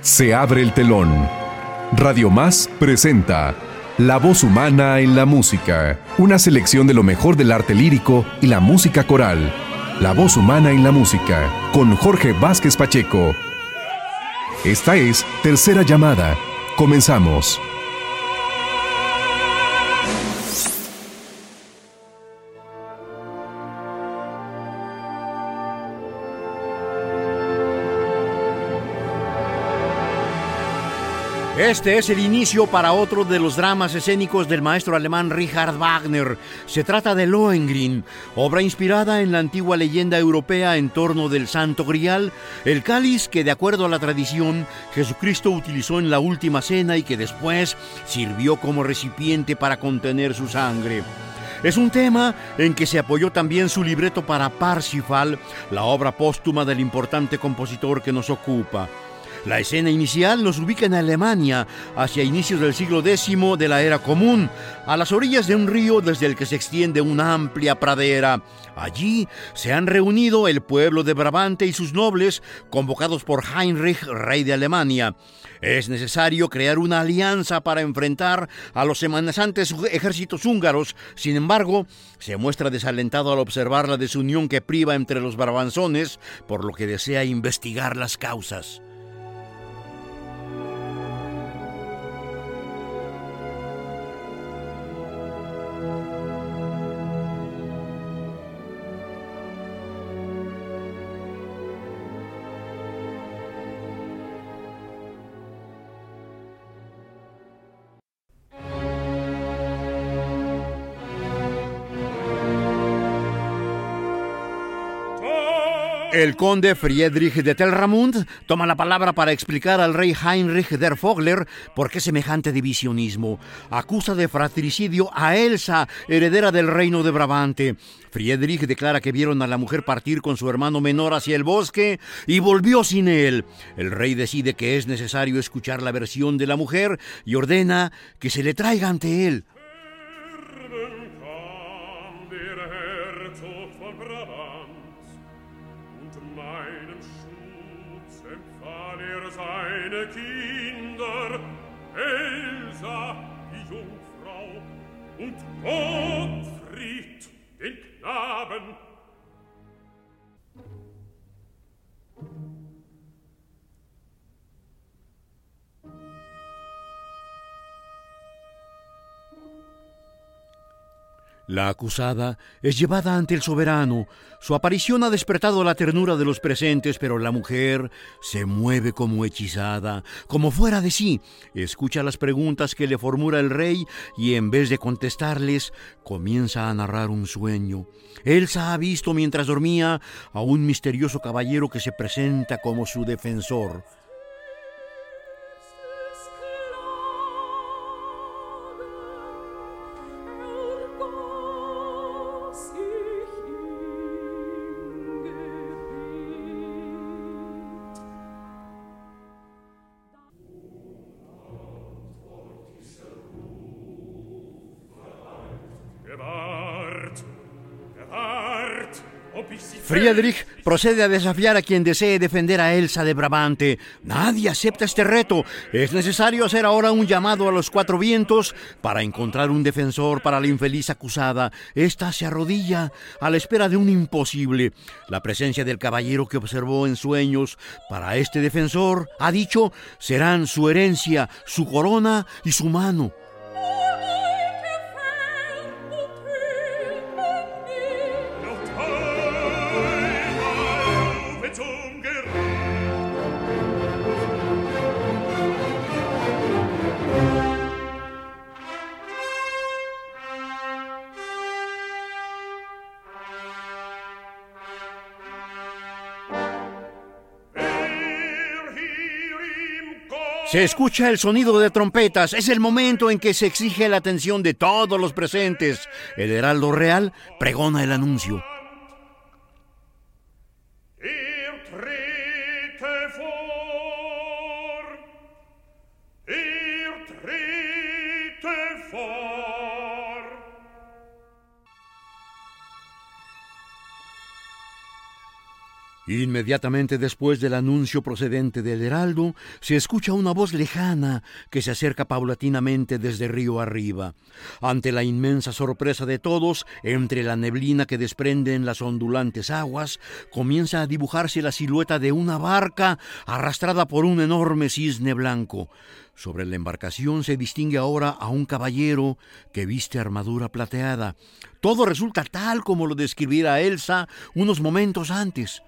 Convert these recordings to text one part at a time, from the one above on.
Se abre el telón. Radio Más presenta La voz humana en la música, una selección de lo mejor del arte lírico y la música coral. La voz humana en la música, con Jorge Vázquez Pacheco. Esta es Tercera Llamada. Comenzamos. Este es el inicio para otro de los dramas escénicos del maestro alemán Richard Wagner. Se trata de Lohengrin, obra inspirada en la antigua leyenda europea en torno del Santo Grial, el cáliz que de acuerdo a la tradición Jesucristo utilizó en la última cena y que después sirvió como recipiente para contener su sangre. Es un tema en que se apoyó también su libreto para Parsifal, la obra póstuma del importante compositor que nos ocupa. La escena inicial nos ubica en Alemania, hacia inicios del siglo X de la era común, a las orillas de un río desde el que se extiende una amplia pradera. Allí se han reunido el pueblo de Brabante y sus nobles, convocados por Heinrich, rey de Alemania. Es necesario crear una alianza para enfrentar a los amenazantes ejércitos húngaros. Sin embargo, se muestra desalentado al observar la desunión que priva entre los brabanzones, por lo que desea investigar las causas. El conde Friedrich de Telramund toma la palabra para explicar al rey Heinrich der Vogler por qué semejante divisionismo. Acusa de fratricidio a Elsa, heredera del reino de Brabante. Friedrich declara que vieron a la mujer partir con su hermano menor hacia el bosque y volvió sin él. El rey decide que es necesario escuchar la versión de la mujer y ordena que se le traiga ante él. meine Kinder, Elsa, die Jungfrau, und Gottfried, den Knaben, La acusada es llevada ante el soberano. Su aparición ha despertado la ternura de los presentes, pero la mujer se mueve como hechizada, como fuera de sí. Escucha las preguntas que le formula el rey y en vez de contestarles, comienza a narrar un sueño. Elsa ha visto mientras dormía a un misterioso caballero que se presenta como su defensor. Friedrich procede a desafiar a quien desee defender a Elsa de Brabante. Nadie acepta este reto. Es necesario hacer ahora un llamado a los cuatro vientos para encontrar un defensor para la infeliz acusada. Esta se arrodilla a la espera de un imposible. La presencia del caballero que observó en sueños para este defensor, ha dicho, serán su herencia, su corona y su mano. Se escucha el sonido de trompetas. Es el momento en que se exige la atención de todos los presentes. El heraldo real pregona el anuncio. Inmediatamente después del anuncio procedente del heraldo, se escucha una voz lejana que se acerca paulatinamente desde río arriba. Ante la inmensa sorpresa de todos, entre la neblina que desprenden las ondulantes aguas, comienza a dibujarse la silueta de una barca arrastrada por un enorme cisne blanco. Sobre la embarcación se distingue ahora a un caballero que viste armadura plateada. Todo resulta tal como lo describiera Elsa unos momentos antes.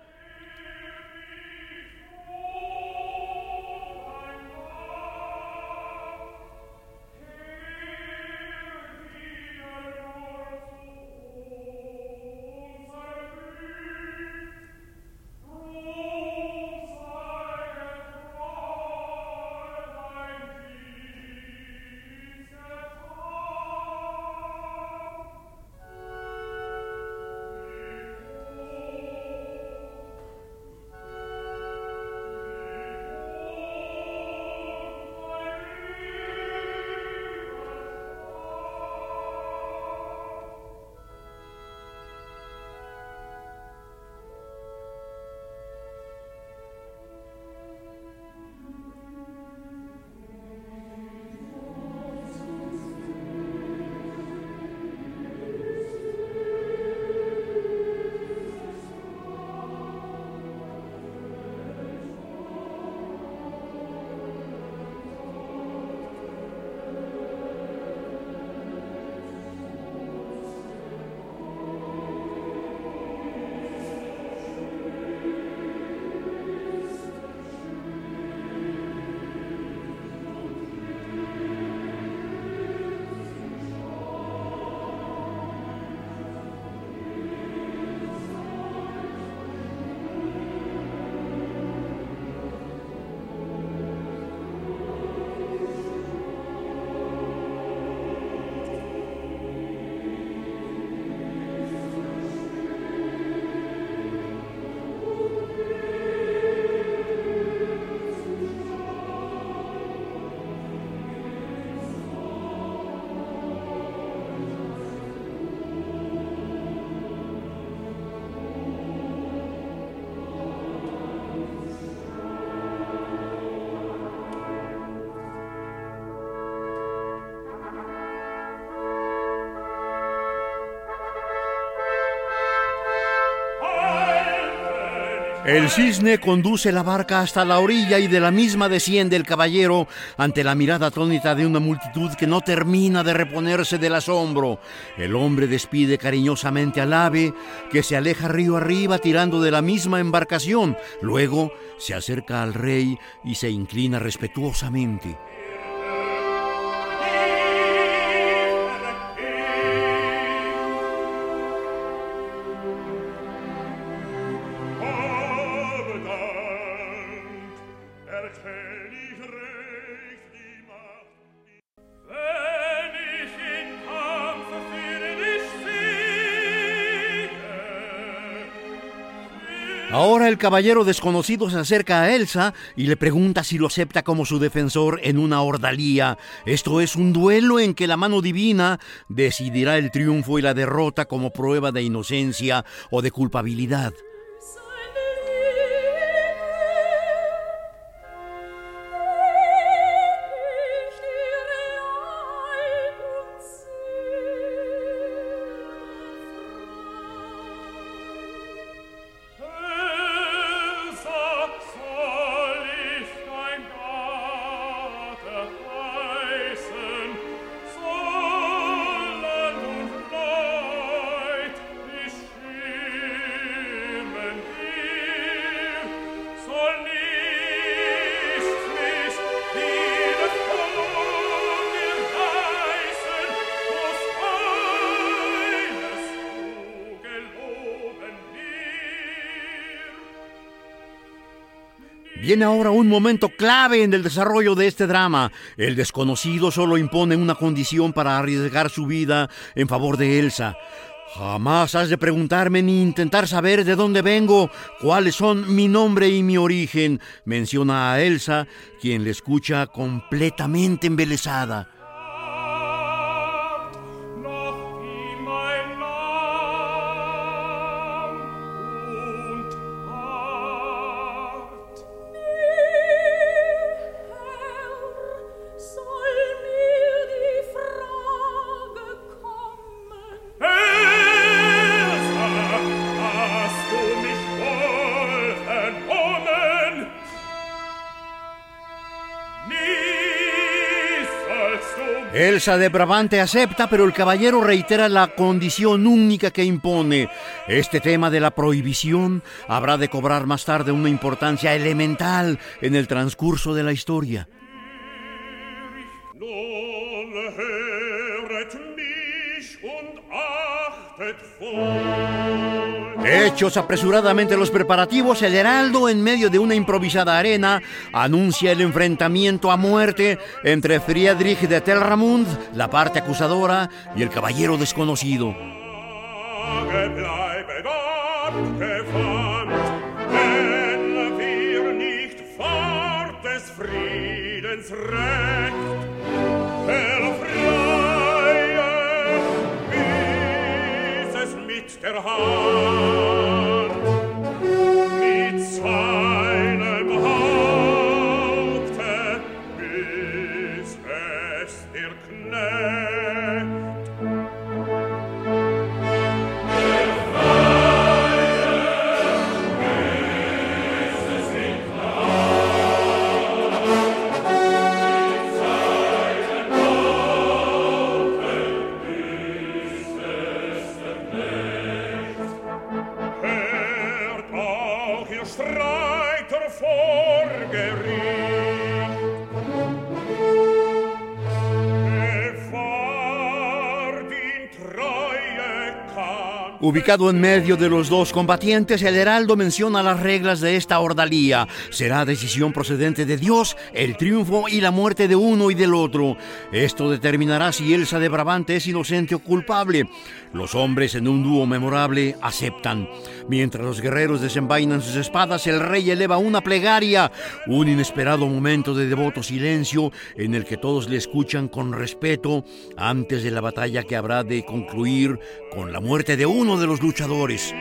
El cisne conduce la barca hasta la orilla y de la misma desciende el caballero ante la mirada atónita de una multitud que no termina de reponerse del asombro. El hombre despide cariñosamente al ave que se aleja río arriba tirando de la misma embarcación. Luego se acerca al rey y se inclina respetuosamente. Ahora el caballero desconocido se acerca a Elsa y le pregunta si lo acepta como su defensor en una ordalía. Esto es un duelo en que la mano divina decidirá el triunfo y la derrota como prueba de inocencia o de culpabilidad. Viene ahora un momento clave en el desarrollo de este drama. El desconocido solo impone una condición para arriesgar su vida en favor de Elsa. Jamás has de preguntarme ni intentar saber de dónde vengo, cuáles son mi nombre y mi origen, menciona a Elsa, quien le escucha completamente embelesada. De Brabante acepta, pero el caballero reitera la condición única que impone. Este tema de la prohibición habrá de cobrar más tarde una importancia elemental en el transcurso de la historia. Hechos apresuradamente los preparativos, el heraldo, en medio de una improvisada arena, anuncia el enfrentamiento a muerte entre Friedrich de Telramund, la parte acusadora, y el caballero desconocido. Ubicado en medio de los dos combatientes, el heraldo menciona las reglas de esta ordalía. Será decisión procedente de Dios el triunfo y la muerte de uno y del otro. Esto determinará si Elsa de Brabante es inocente o culpable. Los hombres en un dúo memorable aceptan. Mientras los guerreros desenvainan sus espadas, el rey eleva una plegaria, un inesperado momento de devoto silencio en el que todos le escuchan con respeto antes de la batalla que habrá de concluir con la muerte de uno de los luchadores.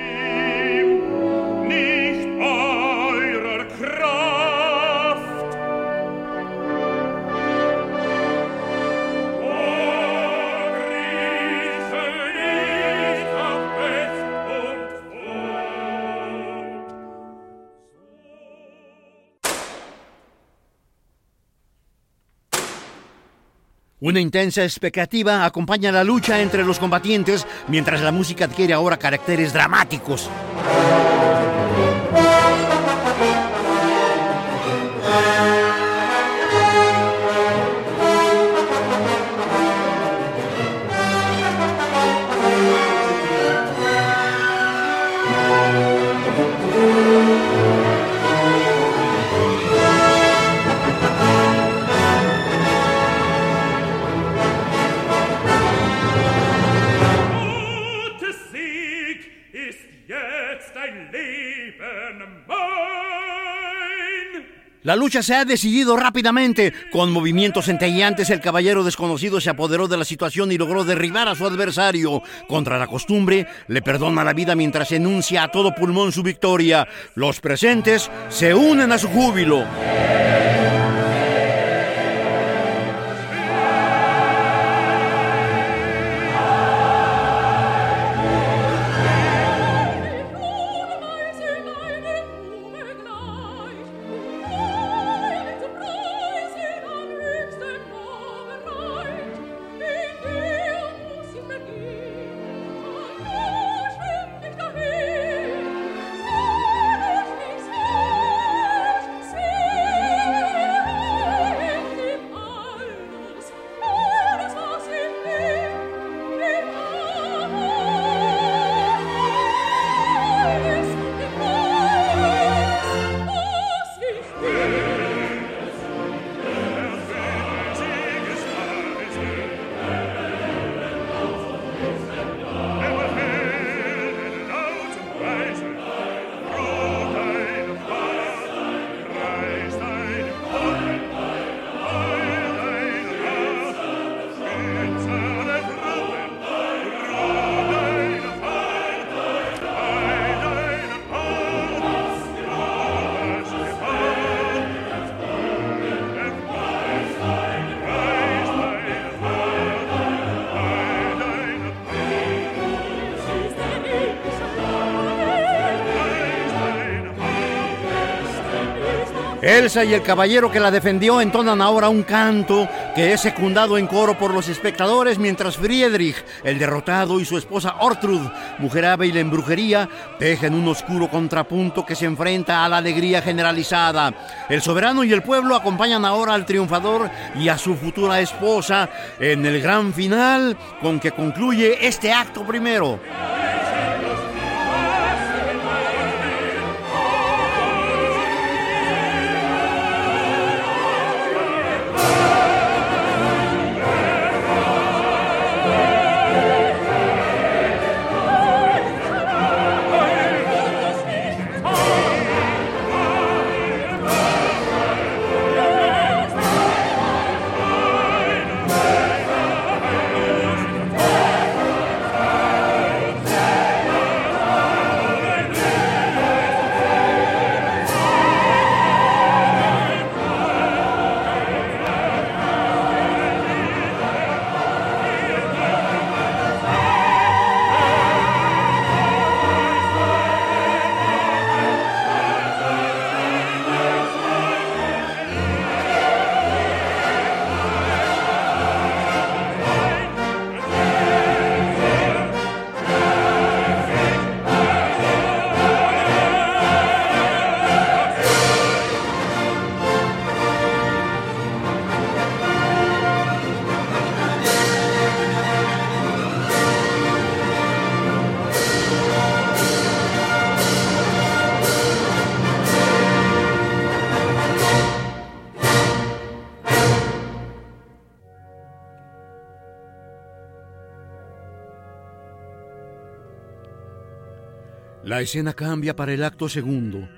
Una intensa expectativa acompaña la lucha entre los combatientes mientras la música adquiere ahora caracteres dramáticos. La lucha se ha decidido rápidamente. Con movimientos centelleantes, el caballero desconocido se apoderó de la situación y logró derribar a su adversario. Contra la costumbre, le perdona la vida mientras enuncia a todo pulmón su victoria. Los presentes se unen a su júbilo. Elsa y el caballero que la defendió entonan ahora un canto que es secundado en coro por los espectadores mientras Friedrich, el derrotado, y su esposa Ortrud, mujer hábil en brujería, tejen un oscuro contrapunto que se enfrenta a la alegría generalizada. El soberano y el pueblo acompañan ahora al triunfador y a su futura esposa en el gran final con que concluye este acto primero. La escena cambia para el acto segundo.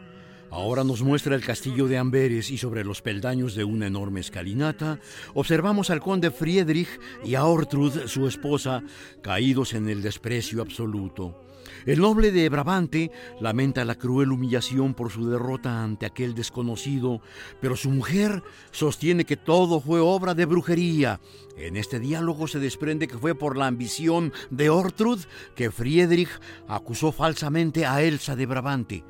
Ahora nos muestra el castillo de Amberes y sobre los peldaños de una enorme escalinata observamos al conde Friedrich y a Ortrud, su esposa, caídos en el desprecio absoluto. El noble de Brabante lamenta la cruel humillación por su derrota ante aquel desconocido, pero su mujer sostiene que todo fue obra de brujería. En este diálogo se desprende que fue por la ambición de Ortrud que Friedrich acusó falsamente a Elsa de Brabante.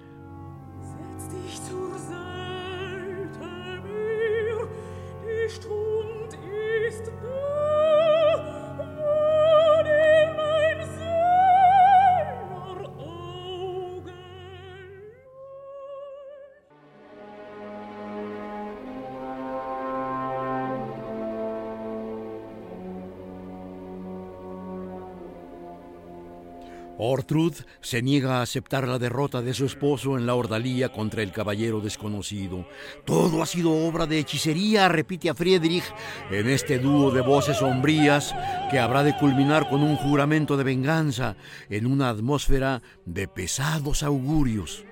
Ortrud se niega a aceptar la derrota de su esposo en la ordalía contra el caballero desconocido. Todo ha sido obra de hechicería, repite a Friedrich en este dúo de voces sombrías que habrá de culminar con un juramento de venganza en una atmósfera de pesados augurios.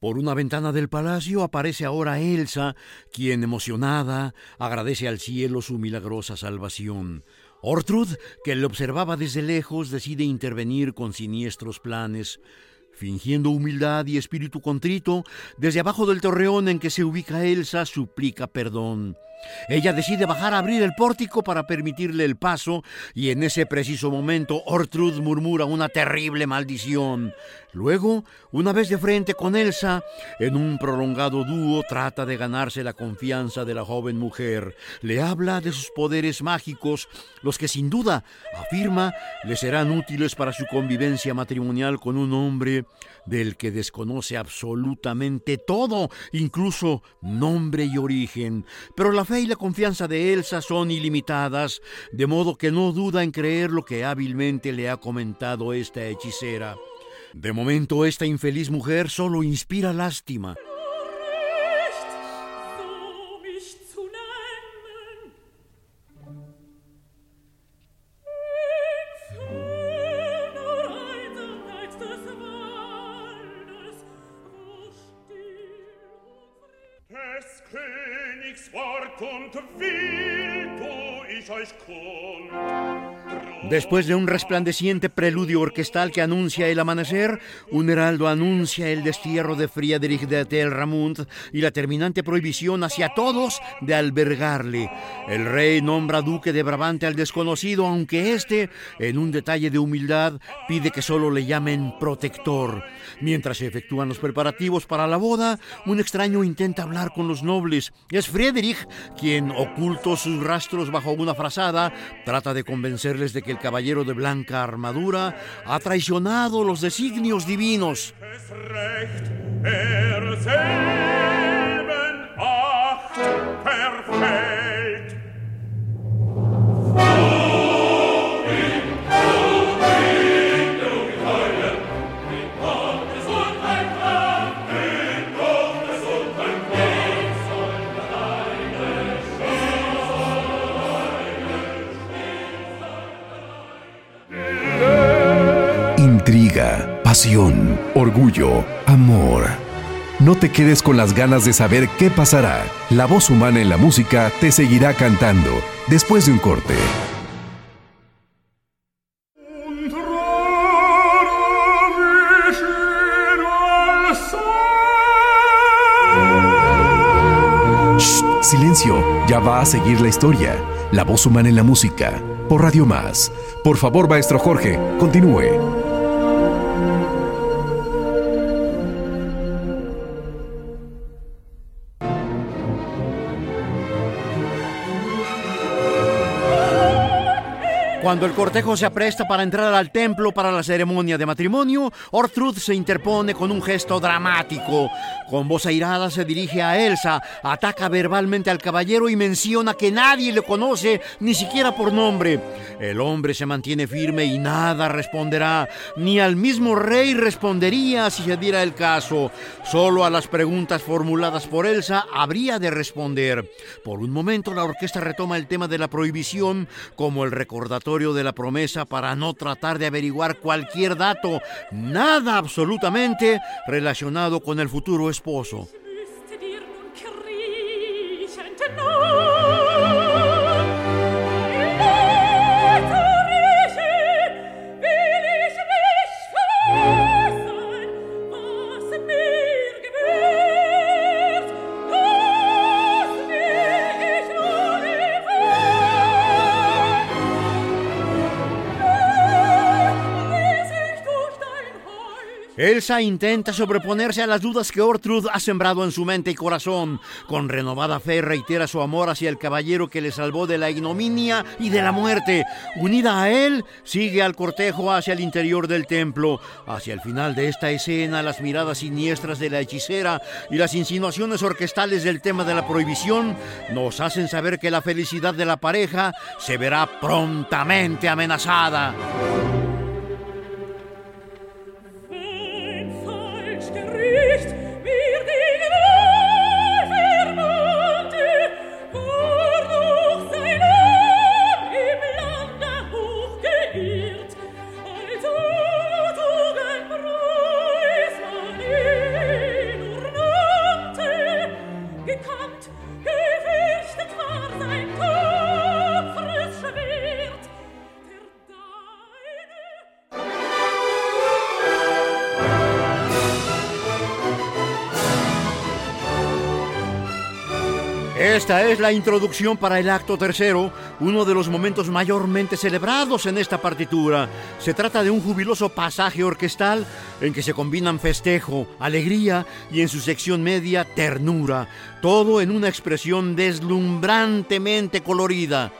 Por una ventana del palacio aparece ahora Elsa, quien emocionada agradece al cielo su milagrosa salvación. Ortrud, que le observaba desde lejos, decide intervenir con siniestros planes. Fingiendo humildad y espíritu contrito, desde abajo del torreón en que se ubica Elsa, suplica perdón. Ella decide bajar a abrir el pórtico para permitirle el paso y en ese preciso momento Ortrud murmura una terrible maldición. Luego, una vez de frente con Elsa, en un prolongado dúo trata de ganarse la confianza de la joven mujer. Le habla de sus poderes mágicos, los que sin duda, afirma, le serán útiles para su convivencia matrimonial con un hombre del que desconoce absolutamente todo, incluso nombre y origen. Pero la fe y la confianza de Elsa son ilimitadas, de modo que no duda en creer lo que hábilmente le ha comentado esta hechicera. De momento esta infeliz mujer solo inspira lástima. Oh. Después de un resplandeciente preludio orquestal que anuncia el amanecer, un heraldo anuncia el destierro de Friedrich de Telramund y la terminante prohibición hacia todos de albergarle. El rey nombra duque de Brabante al desconocido, aunque éste, en un detalle de humildad, pide que solo le llamen protector. Mientras se efectúan los preparativos para la boda, un extraño intenta hablar con los nobles. Es Friedrich quien, oculto sus rastros bajo una frazada, trata de convencerles de que el caballero de blanca armadura ha traicionado los designios divinos. Intriga, pasión, orgullo, amor. No te quedes con las ganas de saber qué pasará. La voz humana en la música te seguirá cantando después de un corte. silencio, ya va a seguir la historia. La voz humana en la música, por Radio Más. Por favor, maestro Jorge, continúe. Cuando el cortejo se apresta para entrar al templo para la ceremonia de matrimonio, Ortrud se interpone con un gesto dramático. Con voz airada se dirige a Elsa, ataca verbalmente al caballero y menciona que nadie le conoce, ni siquiera por nombre. El hombre se mantiene firme y nada responderá, ni al mismo rey respondería si se diera el caso. Solo a las preguntas formuladas por Elsa habría de responder. Por un momento la orquesta retoma el tema de la prohibición como el recordatorio de la promesa para no tratar de averiguar cualquier dato, nada absolutamente relacionado con el futuro esposo. Elsa intenta sobreponerse a las dudas que Ortrud ha sembrado en su mente y corazón. Con renovada fe reitera su amor hacia el caballero que le salvó de la ignominia y de la muerte. Unida a él, sigue al cortejo hacia el interior del templo. Hacia el final de esta escena, las miradas siniestras de la hechicera y las insinuaciones orquestales del tema de la prohibición nos hacen saber que la felicidad de la pareja se verá prontamente amenazada. Es la introducción para el acto tercero, uno de los momentos mayormente celebrados en esta partitura. Se trata de un jubiloso pasaje orquestal en que se combinan festejo, alegría y en su sección media ternura, todo en una expresión deslumbrantemente colorida.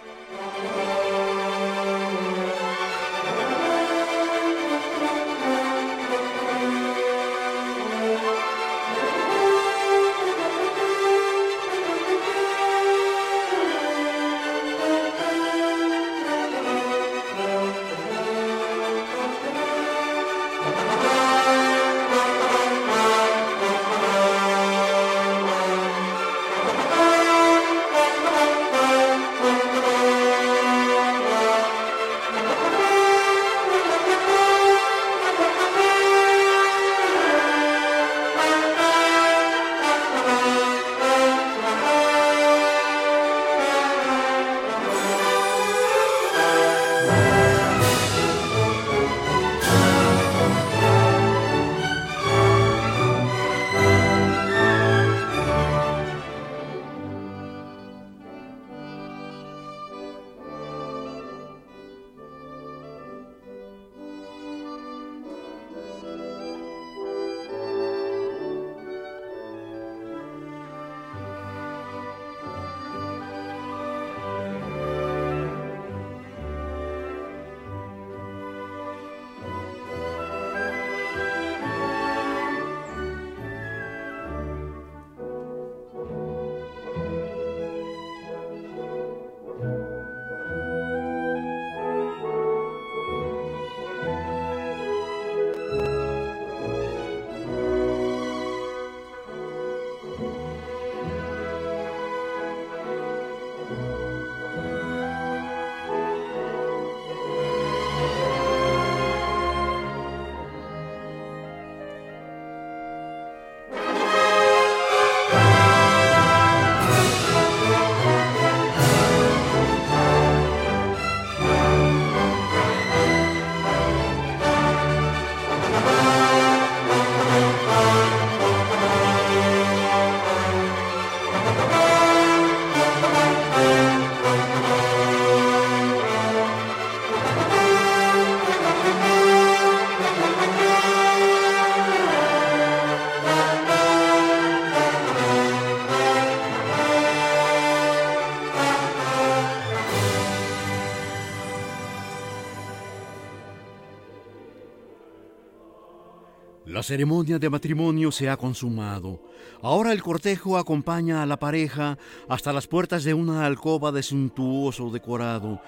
Ceremonia de matrimonio se ha consumado. Ahora el cortejo acompaña a la pareja hasta las puertas de una alcoba de suntuoso decorado.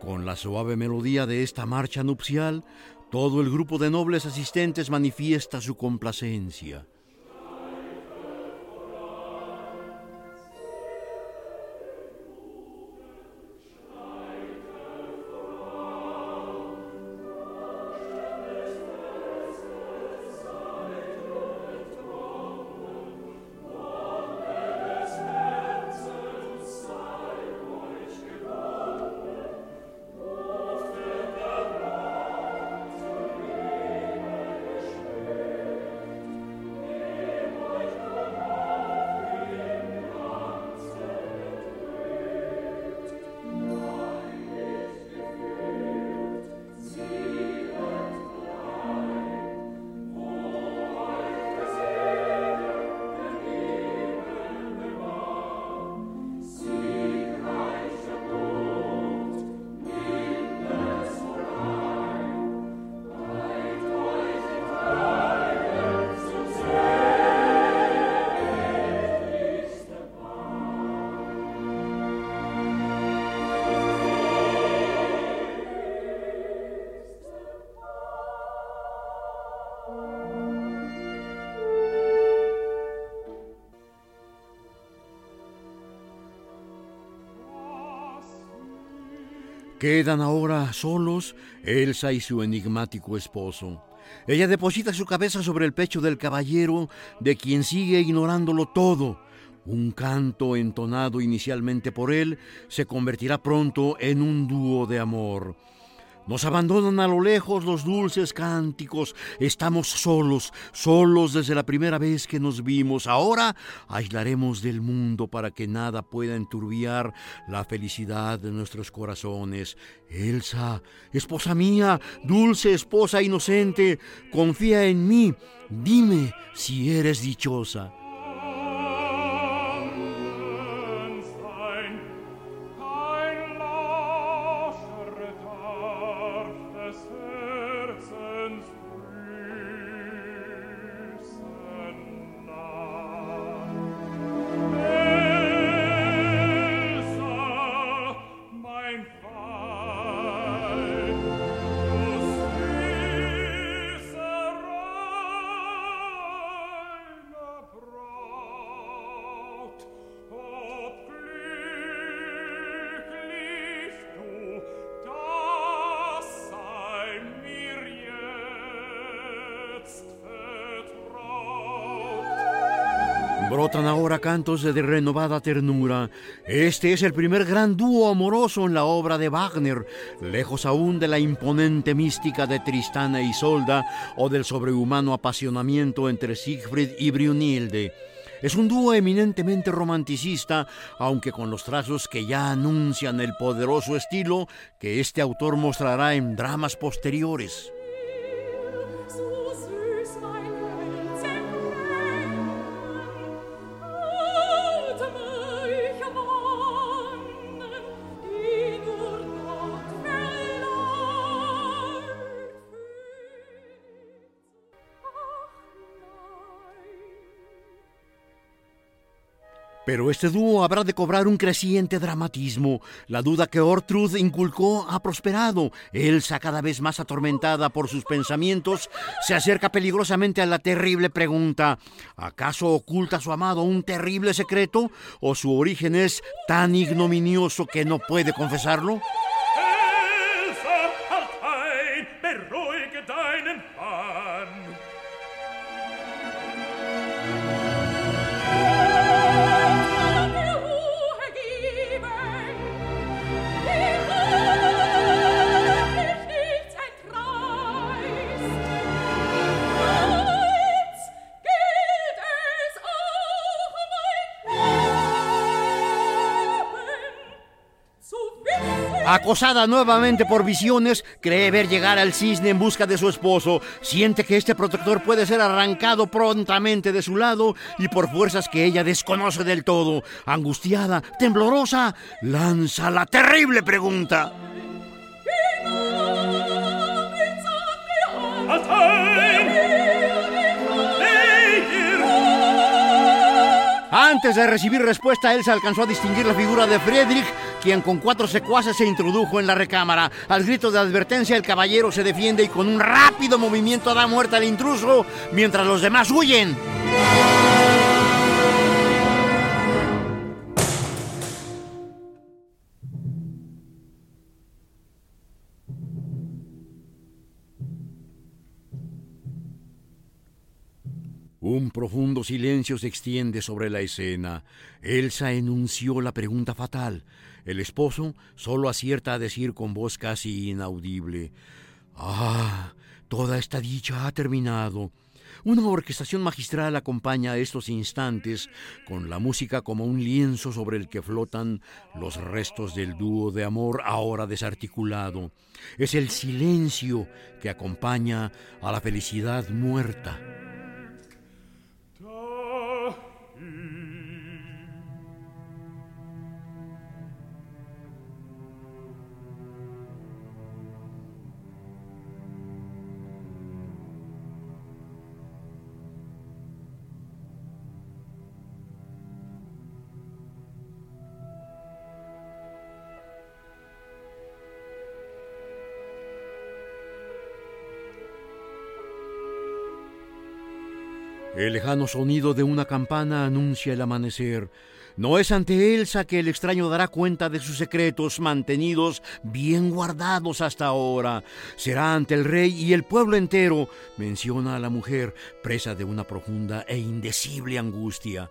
Con la suave melodía de esta marcha nupcial, todo el grupo de nobles asistentes manifiesta su complacencia. Quedan ahora solos Elsa y su enigmático esposo. Ella deposita su cabeza sobre el pecho del caballero, de quien sigue ignorándolo todo. Un canto entonado inicialmente por él se convertirá pronto en un dúo de amor. Nos abandonan a lo lejos los dulces cánticos. Estamos solos, solos desde la primera vez que nos vimos. Ahora aislaremos del mundo para que nada pueda enturbiar la felicidad de nuestros corazones. Elsa, esposa mía, dulce esposa inocente, confía en mí. Dime si eres dichosa. Cantos de renovada ternura. Este es el primer gran dúo amoroso en la obra de Wagner, lejos aún de la imponente mística de Tristana y Isolda o del sobrehumano apasionamiento entre Siegfried y Brunhilde. Es un dúo eminentemente romanticista, aunque con los trazos que ya anuncian el poderoso estilo que este autor mostrará en dramas posteriores. Pero este dúo habrá de cobrar un creciente dramatismo. La duda que Ortrud inculcó ha prosperado. Elsa, cada vez más atormentada por sus pensamientos, se acerca peligrosamente a la terrible pregunta: ¿acaso oculta a su amado un terrible secreto? ¿O su origen es tan ignominioso que no puede confesarlo? Acosada nuevamente por visiones, cree ver llegar al cisne en busca de su esposo. Siente que este protector puede ser arrancado prontamente de su lado y por fuerzas que ella desconoce del todo. Angustiada, temblorosa, lanza la terrible pregunta. Antes de recibir respuesta, Elsa alcanzó a distinguir la figura de Friedrich, quien con cuatro secuaces se introdujo en la recámara. Al grito de advertencia, el caballero se defiende y con un rápido movimiento da muerte al intruso, mientras los demás huyen. Un profundo silencio se extiende sobre la escena. Elsa enunció la pregunta fatal. El esposo solo acierta a decir con voz casi inaudible. Ah, toda esta dicha ha terminado. Una orquestación magistral acompaña estos instantes con la música como un lienzo sobre el que flotan los restos del dúo de amor ahora desarticulado. Es el silencio que acompaña a la felicidad muerta. El lejano sonido de una campana anuncia el amanecer. No es ante Elsa que el extraño dará cuenta de sus secretos mantenidos bien guardados hasta ahora. Será ante el rey y el pueblo entero, menciona a la mujer, presa de una profunda e indecible angustia.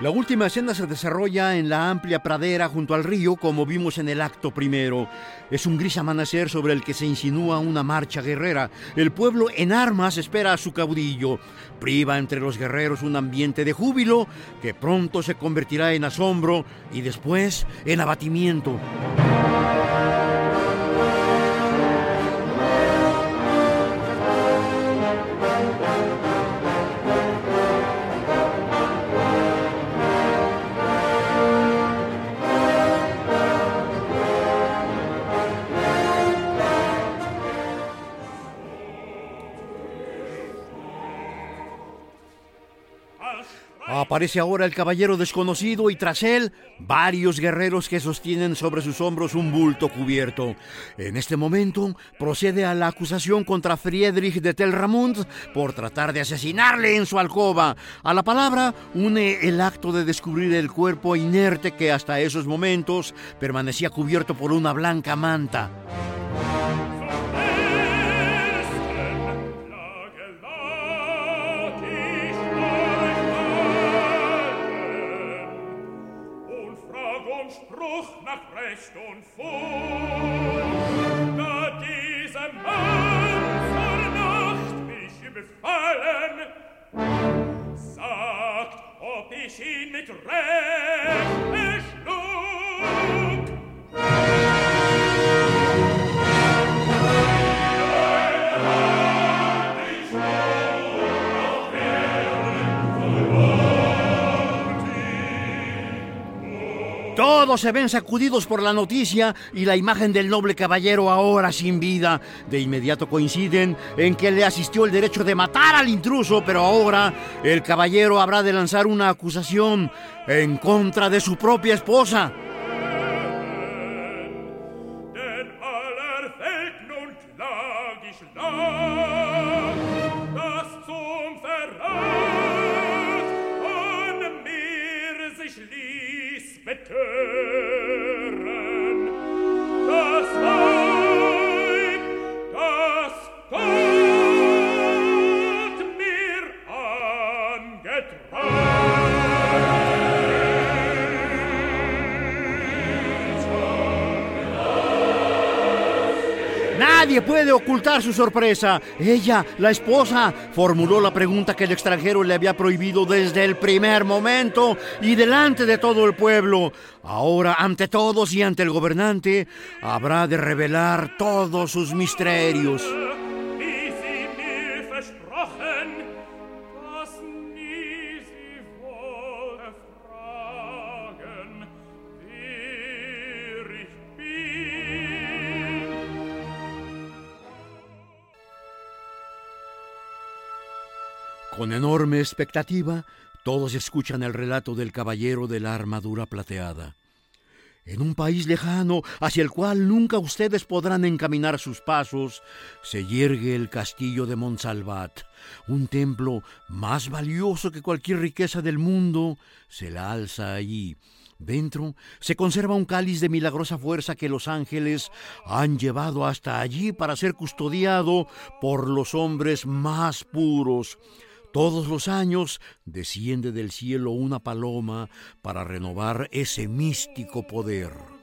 La última escena se desarrolla en la amplia pradera junto al río, como vimos en el acto primero. Es un gris amanecer sobre el que se insinúa una marcha guerrera. El pueblo en armas espera a su caudillo. Priva entre los guerreros un ambiente de júbilo que pronto se convertirá en asombro y después en abatimiento. Aparece ahora el caballero desconocido y tras él varios guerreros que sostienen sobre sus hombros un bulto cubierto. En este momento procede a la acusación contra Friedrich de Telramund por tratar de asesinarle en su alcoba. A la palabra une el acto de descubrir el cuerpo inerte que hasta esos momentos permanecía cubierto por una blanca manta. Geist und Fuß. Todos se ven sacudidos por la noticia y la imagen del noble caballero ahora sin vida. De inmediato coinciden en que le asistió el derecho de matar al intruso, pero ahora el caballero habrá de lanzar una acusación en contra de su propia esposa. Puede ocultar su sorpresa. Ella, la esposa, formuló la pregunta que el extranjero le había prohibido desde el primer momento y delante de todo el pueblo. Ahora, ante todos y ante el gobernante, habrá de revelar todos sus misterios. Con enorme expectativa, todos escuchan el relato del caballero de la armadura plateada. En un país lejano, hacia el cual nunca ustedes podrán encaminar sus pasos, se yergue el castillo de Montsalvat, un templo más valioso que cualquier riqueza del mundo, se la alza allí. Dentro se conserva un cáliz de milagrosa fuerza que los ángeles han llevado hasta allí para ser custodiado por los hombres más puros. Todos los años desciende del cielo una paloma para renovar ese místico poder.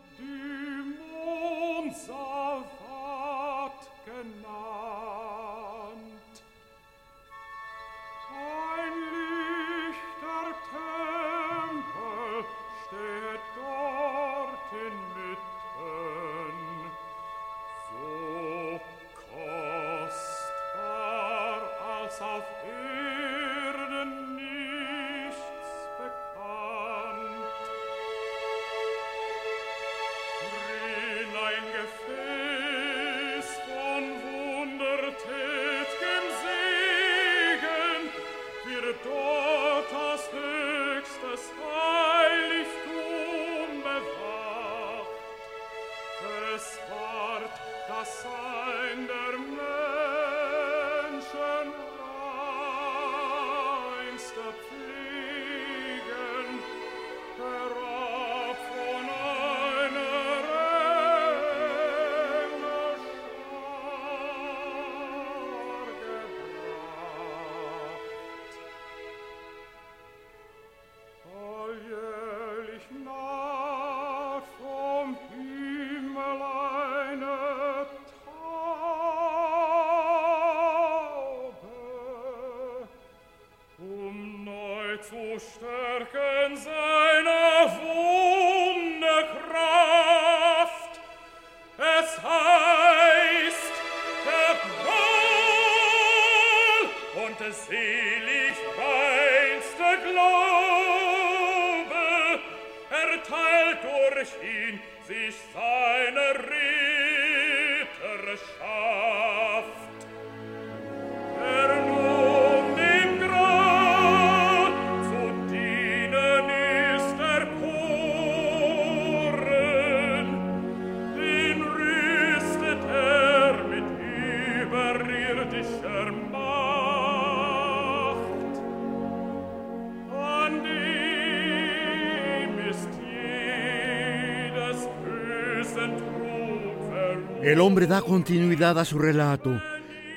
El hombre da continuidad a su relato.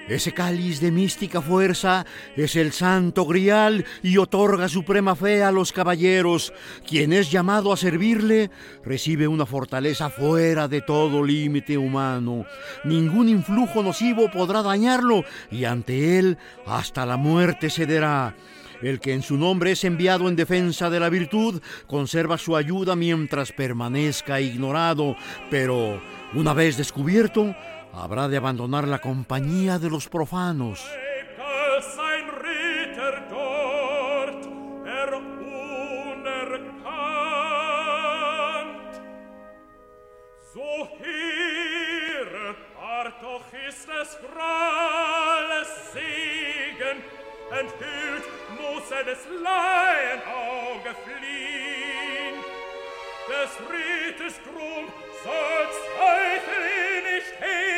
Ese cáliz de mística fuerza es el santo grial y otorga suprema fe a los caballeros. Quien es llamado a servirle recibe una fortaleza fuera de todo límite humano. Ningún influjo nocivo podrá dañarlo y ante él hasta la muerte cederá. El que en su nombre es enviado en defensa de la virtud conserva su ayuda mientras permanezca ignorado, pero una vez descubierto, habrá de abandonar la compañía de los profanos. Stoße des Laienauge fliehn. Des Rietes Grund soll Zweifel nicht heben,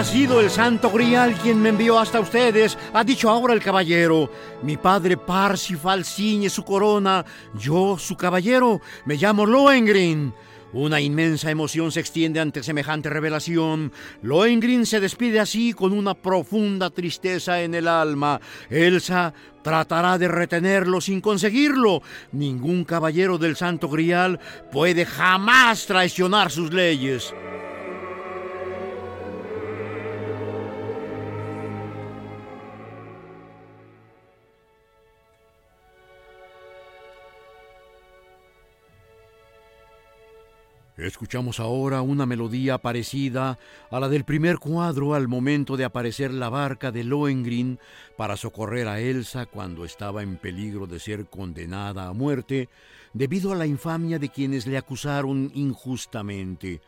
Ha sido el santo grial quien me envió hasta ustedes, ha dicho ahora el caballero. Mi padre Parsifal ciñe su corona, yo su caballero, me llamo Lohengrin. Una inmensa emoción se extiende ante semejante revelación. Lohengrin se despide así con una profunda tristeza en el alma. Elsa tratará de retenerlo sin conseguirlo. Ningún caballero del Santo Grial puede jamás traicionar sus leyes. Escuchamos ahora una melodía parecida a la del primer cuadro al momento de aparecer la barca de Lohengrin para socorrer a Elsa cuando estaba en peligro de ser condenada a muerte debido a la infamia de quienes le acusaron injustamente.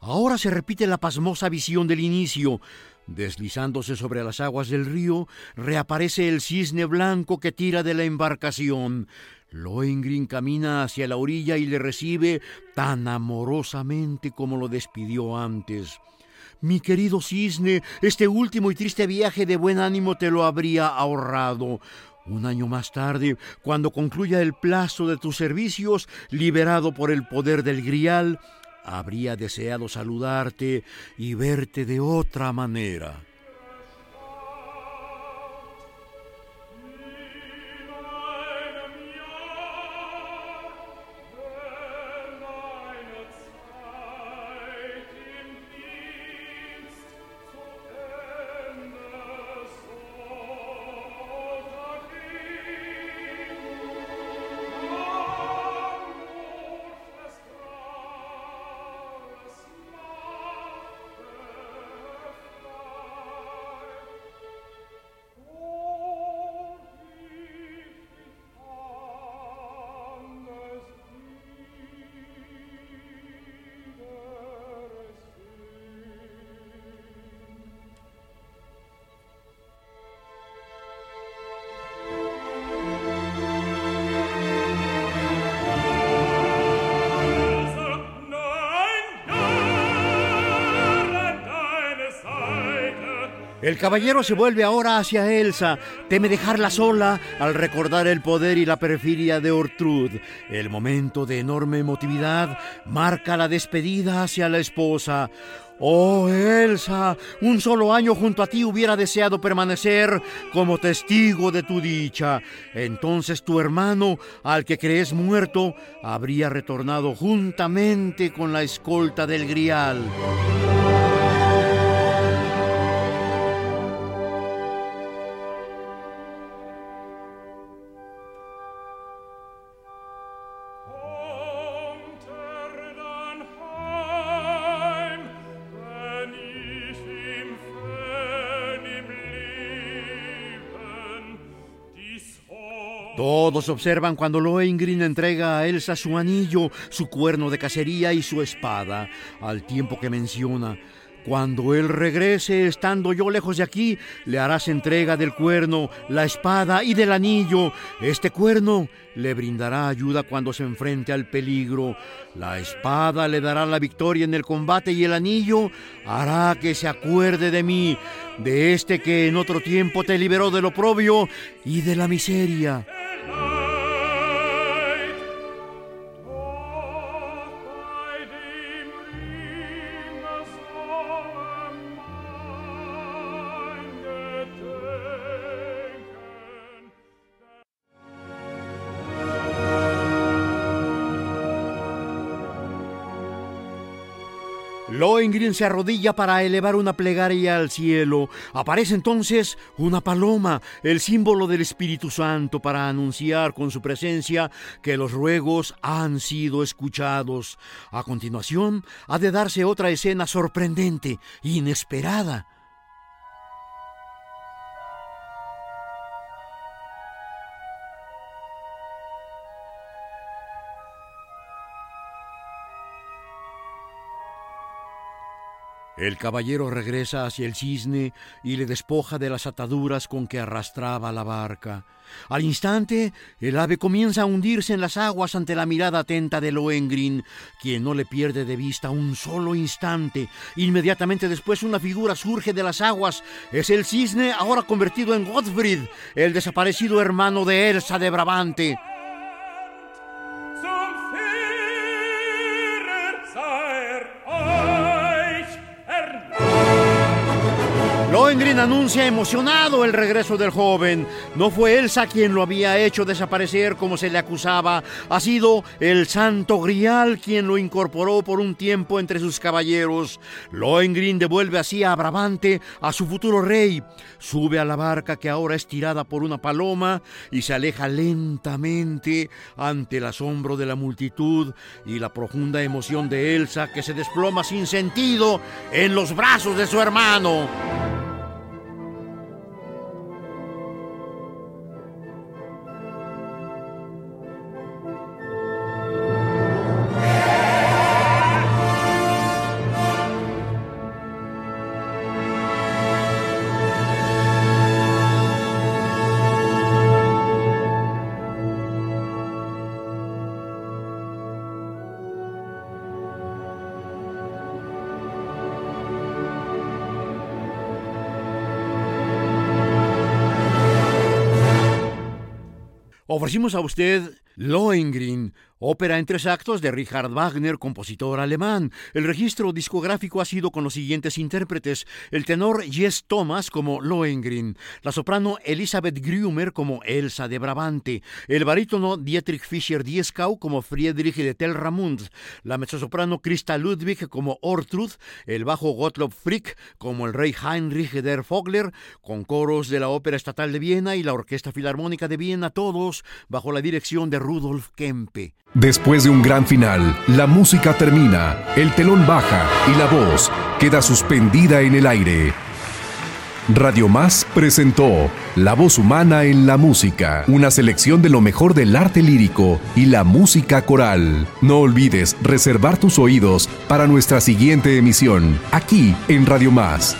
Ahora se repite la pasmosa visión del inicio. Deslizándose sobre las aguas del río, reaparece el cisne blanco que tira de la embarcación. Lohengrin camina hacia la orilla y le recibe tan amorosamente como lo despidió antes. Mi querido cisne, este último y triste viaje de buen ánimo te lo habría ahorrado. Un año más tarde, cuando concluya el plazo de tus servicios, liberado por el poder del grial, habría deseado saludarte y verte de otra manera. El caballero se vuelve ahora hacia Elsa, teme dejarla sola al recordar el poder y la perfidia de Ortrud. El momento de enorme emotividad marca la despedida hacia la esposa. Oh, Elsa, un solo año junto a ti hubiera deseado permanecer como testigo de tu dicha. Entonces tu hermano, al que crees muerto, habría retornado juntamente con la escolta del grial. Todos observan cuando Lohengrin entrega a Elsa su anillo, su cuerno de cacería y su espada, al tiempo que menciona, cuando él regrese estando yo lejos de aquí, le harás entrega del cuerno, la espada y del anillo. Este cuerno le brindará ayuda cuando se enfrente al peligro. La espada le dará la victoria en el combate y el anillo hará que se acuerde de mí, de este que en otro tiempo te liberó del oprobio y de la miseria. Lohengrin se arrodilla para elevar una plegaria al cielo. Aparece entonces una paloma, el símbolo del Espíritu Santo, para anunciar con su presencia que los ruegos han sido escuchados. A continuación, ha de darse otra escena sorprendente, inesperada. El caballero regresa hacia el cisne y le despoja de las ataduras con que arrastraba la barca. Al instante, el ave comienza a hundirse en las aguas ante la mirada atenta de Lohengrin, quien no le pierde de vista un solo instante. Inmediatamente después una figura surge de las aguas. Es el cisne ahora convertido en Gottfried, el desaparecido hermano de Elsa de Brabante. Lohengrin anuncia emocionado el regreso del joven. No fue Elsa quien lo había hecho desaparecer como se le acusaba. Ha sido el santo Grial quien lo incorporó por un tiempo entre sus caballeros. Lohengrin devuelve así a Brabante a su futuro rey. Sube a la barca que ahora es tirada por una paloma y se aleja lentamente ante el asombro de la multitud y la profunda emoción de Elsa que se desploma sin sentido en los brazos de su hermano. Ofrecimos a usted Lohengrin, ópera en tres actos de Richard Wagner, compositor alemán. El registro discográfico ha sido con los siguientes intérpretes: el tenor Jess Thomas como Lohengrin, la soprano Elizabeth Grumer como Elsa de Brabante, el barítono Dietrich Fischer Dieskau como Friedrich de Telramund, la mezzosoprano Christa Ludwig como Ortrud, el bajo Gottlob Frick como el rey Heinrich der Vogler, con coros de la Ópera Estatal de Viena y la Orquesta Filarmónica de Viena, todos bajo la dirección de Rudolf Kempe. Después de un gran final, la música termina, el telón baja y la voz queda suspendida en el aire. Radio Más presentó La voz humana en la música, una selección de lo mejor del arte lírico y la música coral. No olvides reservar tus oídos para nuestra siguiente emisión, aquí en Radio Más.